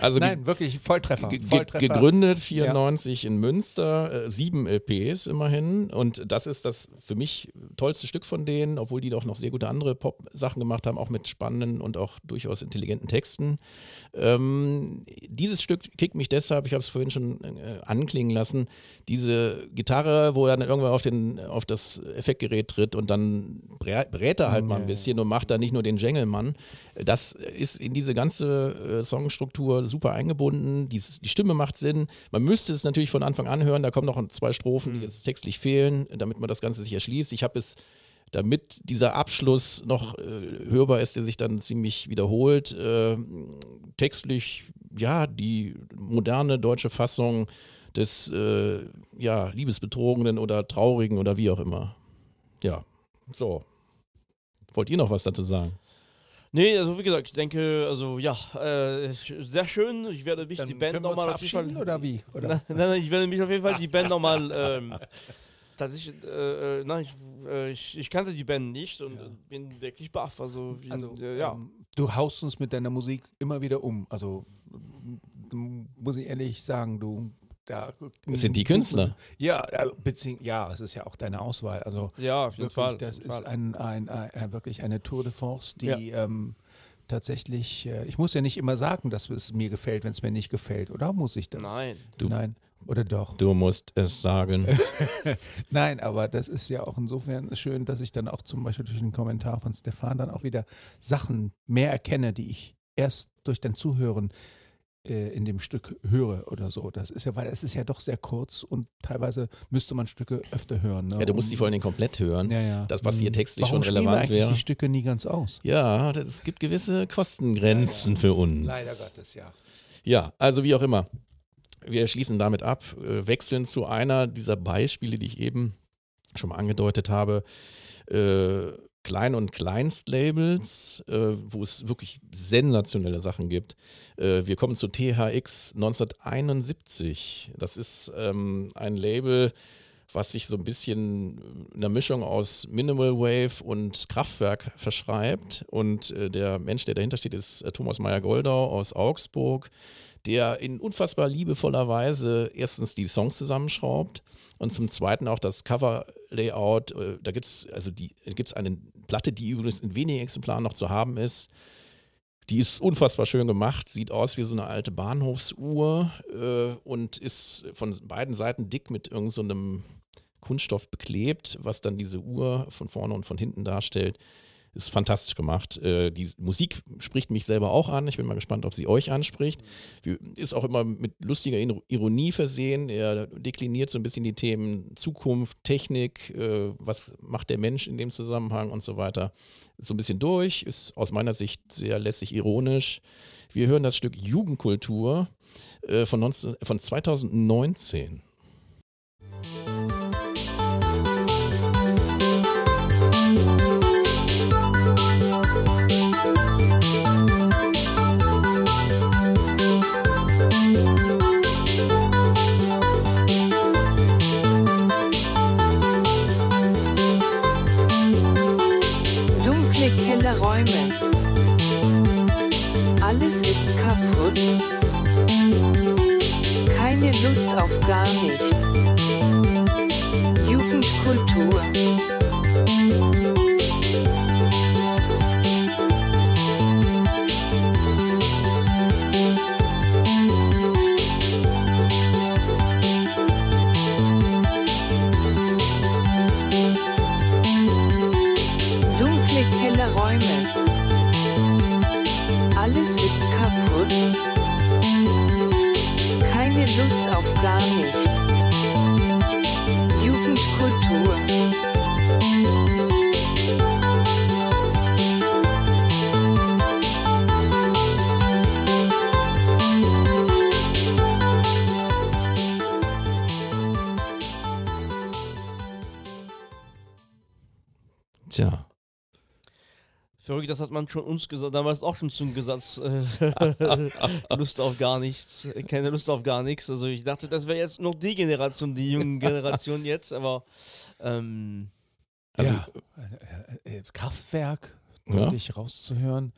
Also Nein, wirklich Volltreffer. Volltreffer. gegründet 94 in Münster, äh, sieben LPs immerhin. Und das ist das für mich tollste Stück von denen, obwohl die doch noch sehr gute andere Pop-Sachen gemacht haben, auch mit spannenden und auch durchaus intelligenten Texten. Ähm, dieses Stück kickt mich deshalb, ich habe es vorhin schon äh, anklingen lassen, diese Gitarre, wo er dann irgendwann auf, den, auf das Effektgerät tritt und dann brä- brät er halt mal ein bisschen und macht da nicht nur den Jängelmann. Das ist in diese ganze äh, Songstruktur super eingebunden. Die, die Stimme macht Sinn. Man müsste es natürlich von Anfang an hören. Da kommen noch zwei Strophen, die jetzt textlich fehlen, damit man das Ganze sich erschließt. Ich habe es damit dieser Abschluss noch äh, hörbar ist, der sich dann ziemlich wiederholt. Äh, textlich, ja, die moderne deutsche Fassung des äh, ja, Liebesbetrogenen oder Traurigen oder wie auch immer. Ja, so. Wollt ihr noch was dazu sagen? Nee, also wie gesagt, ich denke, also ja, äh, sehr schön. Ich werde mich Dann die Band nochmal auf jeden Fall. oder wie? Oder? Nein, nein, nein, ich werde mich auf jeden Fall die Band nochmal. Ähm, tatsächlich, äh, äh, nein, ich, äh, ich, ich kannte die Band nicht und bin wirklich baff. Also, wie, Also, äh, ja. ähm, du haust uns mit deiner Musik immer wieder um. Also, muss ich ehrlich sagen, du. Da, Das sind die Künstler. Ja, äh, beziehungsweise, ja, es ist ja auch deine Auswahl. Also, ja, auf jeden wirklich, Fall. das auf jeden ist Fall. ein, ein, ein, ein, wirklich eine Tour de Force, die Ja. ähm, tatsächlich, äh, ich muss ja nicht immer sagen, dass es mir gefällt, wenn es mir nicht gefällt. Oder muss ich das? Nein. Du- Nein. Oder doch? Du musst es sagen. Nein, aber das ist ja auch insofern schön, dass ich dann auch zum Beispiel durch den Kommentar von Stefan dann auch wieder Sachen mehr erkenne, die ich erst durch dein Zuhören äh, in dem Stück höre oder so. Das ist ja, weil es ist ja doch sehr kurz und teilweise müsste man Stücke öfter hören. Ne? Ja, du musst die vor allen Dingen komplett hören. ja, ja. Das, was hier Mhm. textlich Warum schon relevant wäre. die Stücke nie ganz aus. Ja, das- es gibt gewisse Kostengrenzen für uns. Leider Gottes, ja. Ja, also wie auch immer. Wir schließen damit ab, äh, wechseln zu einer dieser Beispiele, die ich eben schon mal angedeutet habe. Äh, Klein- und Kleinstlabels, äh, wo es wirklich sensationelle Sachen gibt. Äh, wir kommen zu THX 1971. Das ist ähm, ein Label, was sich so ein bisschen einer Mischung aus Minimal Wave und Kraftwerk verschreibt. Und äh, der Mensch, der dahinter steht, ist äh, Thomas Meyer-Goldau aus Augsburg, der in unfassbar liebevoller Weise erstens die Songs zusammenschraubt und zum Zweiten auch das Cover-Layout. Äh, da gibt es also die gibt's eine Platte, die übrigens in wenigen Exemplaren noch zu haben ist. Die ist unfassbar schön gemacht, sieht aus wie so eine alte Bahnhofsuhr äh, und ist von beiden Seiten dick mit irgendeinem so Kunststoff beklebt, was dann diese Uhr von vorne und von hinten darstellt. Ist fantastisch gemacht. Äh, die Musik spricht mich selber auch an. Ich bin mal gespannt, ob sie euch anspricht. Ist auch immer mit lustiger Ir- Ironie versehen. Er dekliniert so ein bisschen die Themen Zukunft, Technik, äh, was macht der Mensch in dem Zusammenhang und so weiter. So ein bisschen durch, ist aus meiner Sicht sehr lässig ironisch. Wir hören das Stück Jugendkultur äh, von, 19, von 2019. Verrückt, das hat man schon uns gesagt, damals auch schon zum Gesetz. Äh, Lust auf gar nichts. Keine Lust auf gar nichts. Also ich dachte, das wäre jetzt noch die Generation, die junge Generation jetzt, aber ähm, Also- ja, äh, äh, Kraftwerk, Ja. deutlich rauszuhören.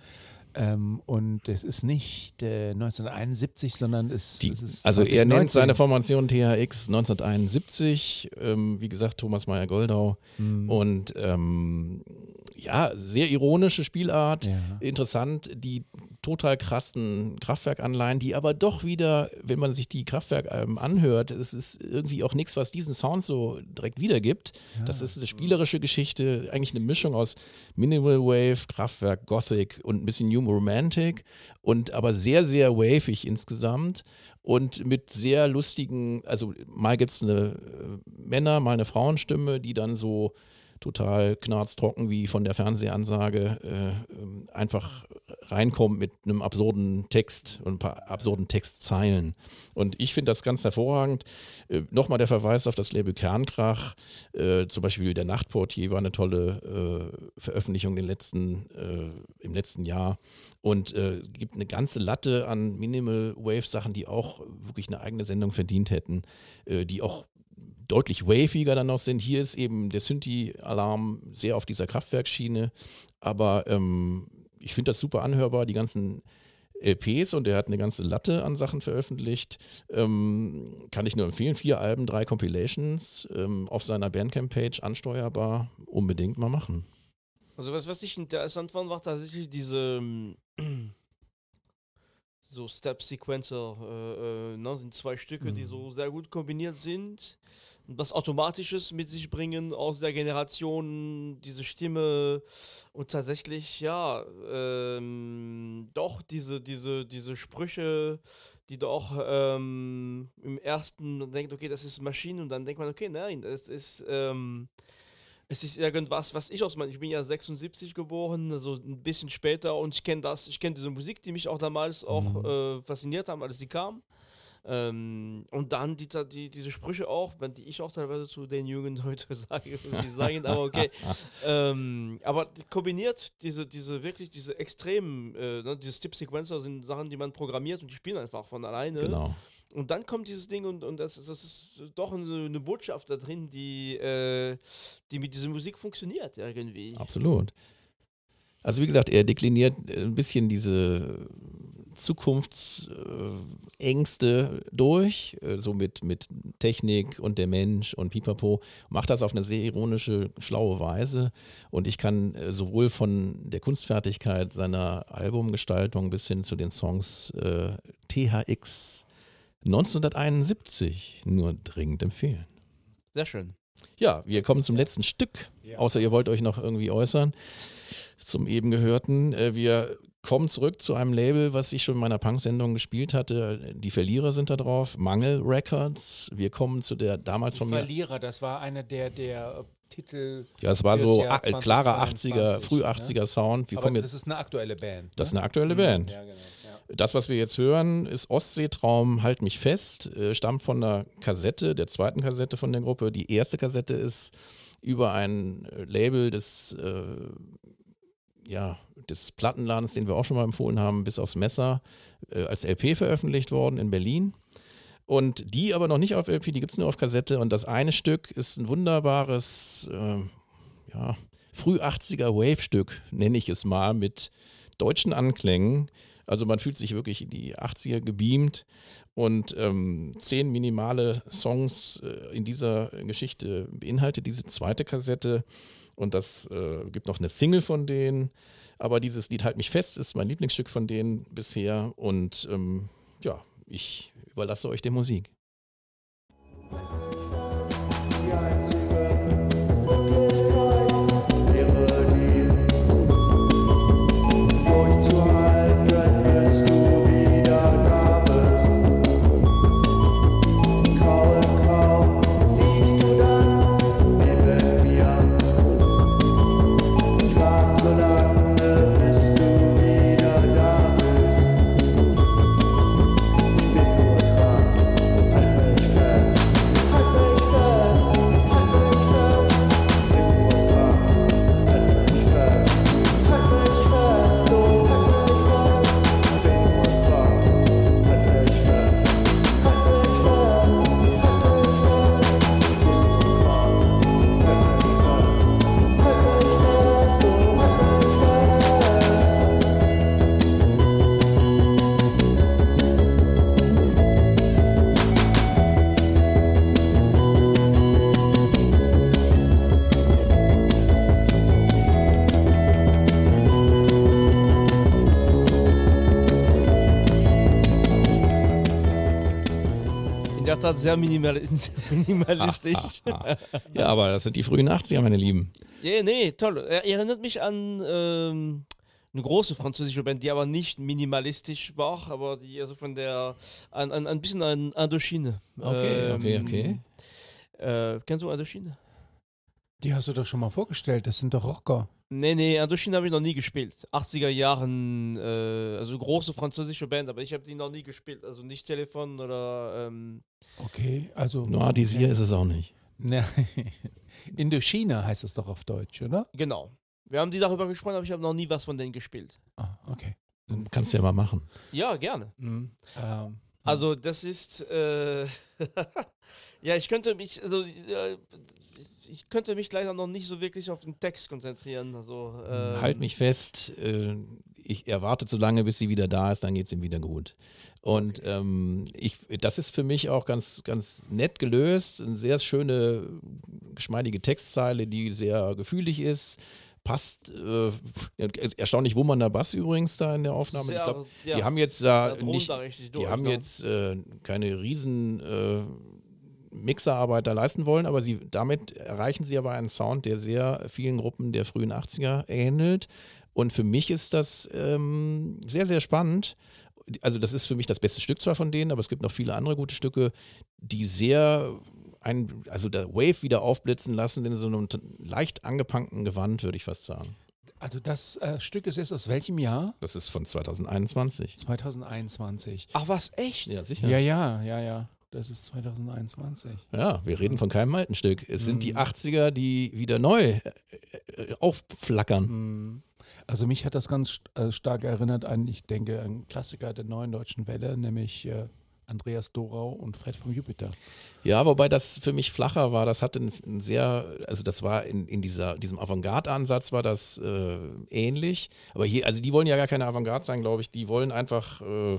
Ähm, und es ist nicht äh, 1971, sondern es, Die, es ist also er nennt 2019. seine Formation THX 1971, ähm, wie gesagt Thomas Meyer-Goldau Mhm. und ähm, ja, sehr ironische Spielart, Ja. interessant, die total krassen Kraftwerkanleihen, die aber doch wieder, wenn man sich die Kraftwerkalben anhört, es ist irgendwie auch nichts, was diesen Sound so direkt wiedergibt. Das ist eine spielerische Geschichte, eigentlich eine Mischung aus Minimal Wave, Kraftwerk, Gothic und ein bisschen New Romantic und aber sehr, sehr wavig insgesamt und mit sehr lustigen, also mal gibt es eine äh, Männer, mal eine Frauenstimme, die dann so total knarztrocken wie von der Fernsehansage äh, ähm, einfach reinkommt mit einem absurden Text und ein paar absurden Textzeilen. Und ich finde das ganz hervorragend. Äh, Nochmal der Verweis auf das Label Kernkrach. Äh, zum Beispiel der Nachtportier war eine tolle äh, Veröffentlichung letzten, äh, im letzten Jahr und äh, gibt eine ganze Latte an Minimal Wave Sachen, die auch wirklich eine eigene Sendung verdient hätten, die auch deutlich waviger dann noch sind. Hier ist eben der Synthi-Alarm sehr auf dieser Kraftwerkschiene, aber ähm, ich finde das super anhörbar, die ganzen LPs und er hat eine ganze Latte an Sachen veröffentlicht. Ähm, kann ich nur empfehlen. Vier Alben, drei Compilations ähm, auf seiner Bandcamp-Page ansteuerbar. Unbedingt mal machen. Also was, was ich interessant fand, war tatsächlich diese ähm, so Step-Sequencer, äh, äh, ne, sind zwei Stücke, die so sehr gut kombiniert sind. Und was Automatisches mit sich bringen aus der Generation, diese Stimme. Und tatsächlich, ja, ähm, doch diese, diese, diese Sprüche, die doch ähm, im ersten man denkt, okay, das ist Maschine und dann denkt man, okay, nein, das ist ähm, es ist irgendwas, was ich aus meinem, ich bin ja 76 geboren, also ein bisschen später und ich kenne das, ich kenne diese Musik, die mich auch damals auch äh, fasziniert haben, als die kam. Ähm, und dann die, die, diese Sprüche auch, die ich auch teilweise zu den Jungen heute sage, ich sagen, aber okay. ähm, aber kombiniert diese, diese wirklich, diese extremen, äh, ne, diese Stip-Sequencer sind Sachen, die man programmiert und die spielen einfach von alleine. Genau. Und dann kommt dieses Ding und, und das, ist- das ist doch eine, Botschaft da drin, die, äh, die mit dieser Musik funktioniert irgendwie. Absolut. Also wie gesagt, er dekliniert ein bisschen diese Zukunftsängste durch, äh, so mit, mit Technik und der Mensch und Pipapo, macht das auf eine sehr ironische, schlaue Weise. Und ich kann äh, sowohl von der Kunstfertigkeit seiner Albumgestaltung bis hin zu den Songs äh, THX 1971 nur dringend empfehlen. Sehr schön. Ja, wir kommen zum letzten Stück, außer ihr wollt euch noch irgendwie äußern zum eben gehörten. Äh, Wir kommen zurück zu einem Label, was ich schon in meiner Punk-Sendung gespielt hatte. Die Verlierer sind da drauf, Mangel Records. Wir kommen zu der damals von mir. Verlierer, das war einer der, der Titel. Ja, es war so Jahr äh, klarer 80er, 2022, früh ne? 80er Sound. Wir Aber kommen das ist eine aktuelle Band. das ist ne? eine aktuelle Band. Ja, genau. Das, was wir jetzt hören, ist Ostseetraum, halt mich fest, äh, stammt von der Kassette, der zweiten Kassette von der Gruppe. Die erste Kassette ist über ein äh, Label des, äh, ja, des Plattenladens, den wir auch schon mal empfohlen haben, bis aufs Messer, äh, als LP veröffentlicht worden in Berlin. Und die aber noch nicht auf LP, die gibt es nur auf Kassette. Und das eine Stück ist ein wunderbares, äh, ja, früh 80er Wave-Stück, nenne ich es mal, mit deutschen Anklängen. Also man fühlt sich wirklich in die 80er gebeamt und ähm, zehn minimale Songs äh, in dieser Geschichte beinhaltet diese zweite Kassette und das äh, gibt noch eine Single von denen. Aber dieses Lied Halt mich fest ist mein Lieblingsstück von denen bisher und ähm, ja, ich überlasse euch der Musik. Das sehr minimal minimalistisch. Ja, aber das sind die frühen 80er, meine Lieben. ja, nee, toll. Er erinnert mich an ähm, eine große französische Band, die aber nicht minimalistisch war, aber die also von der an, an ein bisschen an Indochine. Okay, okay, okay. Äh, kennst du Indochine? Die hast du doch schon mal vorgestellt, das sind doch Rocker. Nee, nee, Indochine habe ich noch nie gespielt. 80er Jahren, äh, also große französische Band, aber ich habe die noch nie gespielt. Also nicht Telefon oder. Ähm, Okay, also. Noir Désir ist es auch nicht. Indochina heißt es doch auf Deutsch, oder? genau. Wir haben die darüber gesprochen, aber ich habe noch nie was von denen gespielt. Ah, okay. Kannst du ja mal machen. Ja, gerne. Mhm. Ähm, Also das ist, äh, ja, ich könnte mich, also äh, ich könnte mich leider noch nicht so wirklich auf den Text konzentrieren. Also ähm, Halt mich fest, äh, ich erwarte so lange, bis sie wieder da ist, dann geht es ihm wieder gut. Und ähm, ich, das ist für mich auch ganz, ganz nett gelöst. Eine sehr schöne, geschmeidige Textzeile, die sehr gefühlig ist. Passt. Äh, erstaunlich wummernder Bass übrigens da in der Aufnahme. Sehr, ich glaube, ja, die haben jetzt da da nicht, da richtig die durch, haben ne? jetzt äh, keine riesen äh, Mixerarbeit da leisten wollen, aber sie, damit erreichen sie aber einen Sound, der sehr vielen Gruppen der frühen 80er ähnelt. Und für mich ist das ähm, sehr, sehr spannend. Also das ist für mich das beste Stück zwar von denen, aber es gibt noch viele andere gute Stücke, die sehr ein, also der Wave wieder aufblitzen lassen in so einem leicht angepunkten Gewand, würde ich fast sagen. also das äh, Stück ist jetzt aus welchem Jahr? Das ist von 2021. 2021. Ach was, echt? Ja, sicher. Ja, ja, ja, ja. Das ist 2021. Ja, wir reden von keinem alten Stück. Es sind die Mhm. 80er, die wieder neu äh, äh, aufflackern. Mhm. Also mich hat das ganz äh, stark erinnert an, ich denke, einen Klassiker der neuen deutschen Welle, nämlich Andreas Dorau und Fred vom Jupiter. Ja, wobei das für mich flacher war. Das hatte ein sehr, also das war in, in dieser, diesem Avantgarde-Ansatz war das äh, ähnlich. Aber hier, also die wollen ja gar keine Avantgarde sein, glaube ich. Die wollen einfach äh,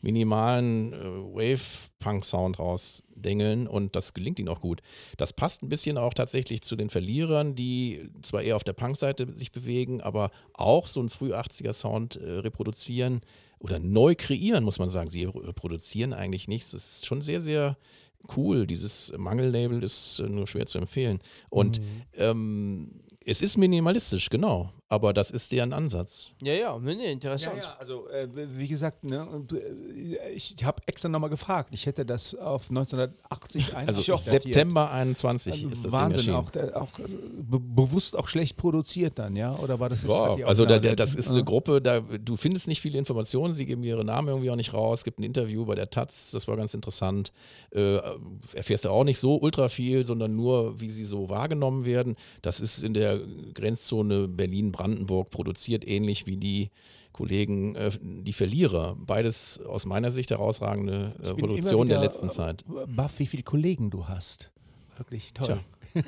minimalen äh, Wave-Punk-Sound rausdengeln und das gelingt ihnen auch gut. Das passt ein bisschen auch tatsächlich zu den Verlierern, die zwar eher auf der Punk-Seite sich bewegen, aber auch so einen Früh-80er-Sound äh, reproduzieren oder neu kreieren, muss man sagen. Sie reproduzieren eigentlich nichts. Das ist schon sehr, sehr cool. Dieses Mangellabel ist äh, nur schwer zu empfehlen. Und ähm, es ist minimalistisch, genau. Aber das ist deren Ansatz. Ja, ja, nee, interessant. also äh, wie gesagt, ne, äh, ich habe extra nochmal gefragt. Ich hätte das auf 1980 Also. September 21 Also ist das Wahnsinn, auch, der, auch äh, be bewusst auch schlecht produziert dann, ja? Oder war das jetzt halt die Ja, also da, der, das ist Ja. eine Gruppe, da, du findest nicht viele Informationen, sie geben ihre Namen irgendwie auch nicht raus. Es gibt ein Interview bei der Taz, das war ganz interessant. Äh, erfährst du auch nicht so ultra viel, sondern nur, wie sie so wahrgenommen werden. Das ist in der Grenzzone Berlin-Brandenburg produziert, ähnlich wie die Kollegen, äh, die Verlierer. Beides aus meiner Sicht herausragende äh, Produktion der letzten äh, Zeit. Baff, wie viele Kollegen du hast. Wirklich toll. Tja.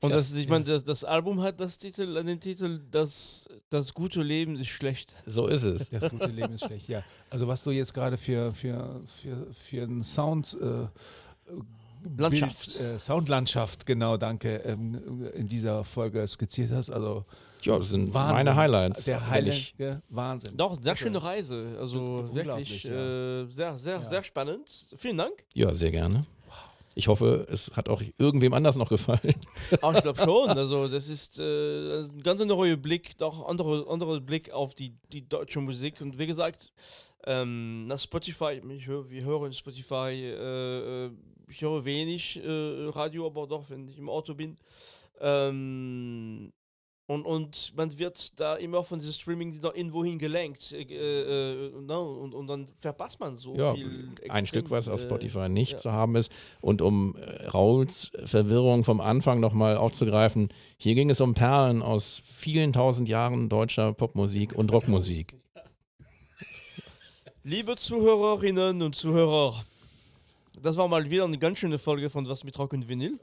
Und das, ich meine, das, das Album hat das Titel, den Titel, das, das gute Leben ist schlecht. So ist es. Das gute Leben ist schlecht, ja. Also was du jetzt gerade für, für, für, für einen Sound äh, Landschaft. Bild, äh, Soundlandschaft, genau, danke, ähm, in dieser Folge skizziert hast. Also Ja, das sind Wahnsinn. meine Highlights. Der Highlight, Wahnsinn. Doch, sehr Also, schöne Reise. Also wirklich ja. äh, sehr, sehr, Ja. sehr spannend. Vielen Dank. Ja, sehr gerne. Ich hoffe, es hat auch irgendwem anders noch gefallen. Aber ich glaube schon. Also das ist äh, ein ganz neuer Blick, doch andere, andere Blick auf die, die deutsche Musik. Und wie gesagt, ähm, nach Spotify, ich höre, wir hören Spotify, äh, äh, ich höre wenig äh, Radio, aber doch, wenn ich im Auto bin. Ähm, und, und man wird da immer von diesem Streaming da irgendwo hingelenkt. Äh, äh, no, und, und dann verpasst man so Ja, viel. ein extrem, Stück, was auf äh, Spotify nicht ja. zu haben ist. Und um äh, Rauls Verwirrung vom Anfang nochmal aufzugreifen, hier ging es um Perlen aus vielen tausend Jahren deutscher Popmusik und Rockmusik. Liebe Zuhörerinnen und Zuhörer, das war mal wieder eine ganz schöne Folge von Was mit Rock und Vinyl.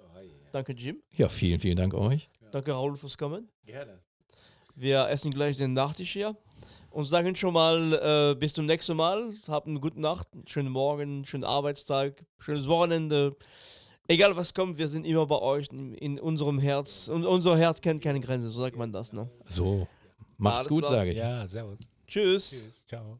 Danke, Jim. Ja, vielen, vielen Dank euch. Danke, Raoul, fürs Kommen. Gerne. Wir essen gleich den Nachtisch hier und sagen schon mal äh, bis zum nächsten Mal. Habt eine gute Nacht, einen schönen Morgen, einen schönen Arbeitstag, schönes Wochenende. Egal was kommt, wir sind immer bei euch in, in unserem Herz. Und unser Herz kennt keine Grenze, so sagt man das. Ne? So, macht's Alles gut, sage ich. Ja, servus. Tschüss. Tschüss. Ciao.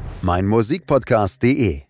meinmusikpodcast.de.